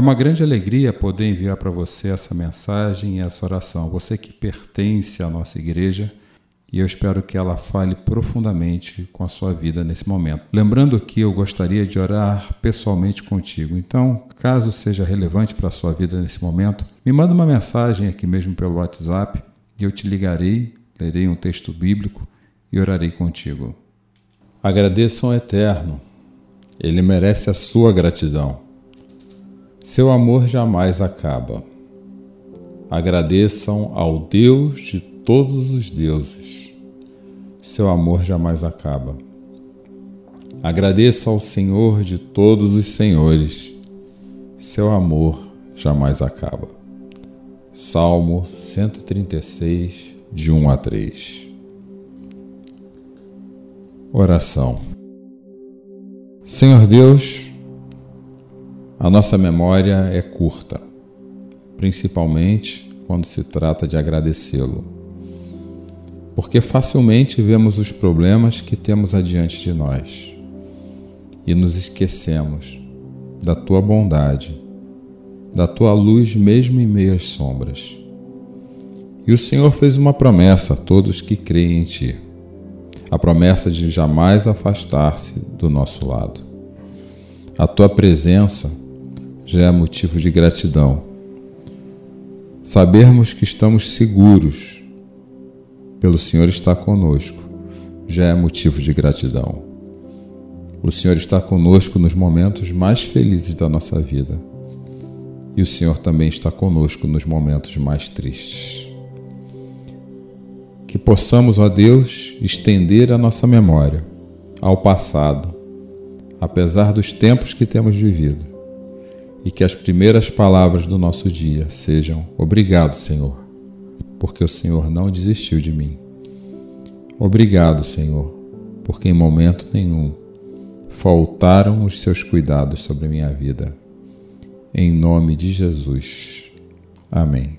Uma grande alegria poder enviar para você essa mensagem e essa oração. Você que pertence à nossa igreja e eu espero que ela fale profundamente com a sua vida nesse momento. Lembrando que eu gostaria de orar pessoalmente contigo. Então, caso seja relevante para a sua vida nesse momento, me manda uma mensagem aqui mesmo pelo WhatsApp e eu te ligarei, lerei um texto bíblico e orarei contigo. Agradeça ao Eterno. Ele merece a sua gratidão. Seu amor jamais acaba. Agradeçam ao Deus de todos os deuses. Seu amor jamais acaba. Agradeça ao Senhor de todos os senhores. Seu amor jamais acaba. Salmo 136, de 1 a 3. Oração. Senhor Deus, a nossa memória é curta, principalmente quando se trata de agradecê-lo. Porque facilmente vemos os problemas que temos adiante de nós e nos esquecemos da tua bondade, da tua luz mesmo em meio às sombras. E o Senhor fez uma promessa a todos que creem em ti, a promessa de jamais afastar-se do nosso lado. A tua presença já é motivo de gratidão. Sabermos que estamos seguros pelo Senhor estar conosco já é motivo de gratidão. O Senhor está conosco nos momentos mais felizes da nossa vida. E o Senhor também está conosco nos momentos mais tristes. Que possamos, ó Deus, estender a nossa memória ao passado, apesar dos tempos que temos vivido e que as primeiras palavras do nosso dia sejam: Obrigado, Senhor, porque o Senhor não desistiu de mim. Obrigado, Senhor, porque em momento nenhum faltaram os seus cuidados sobre a minha vida. Em nome de Jesus. Amém.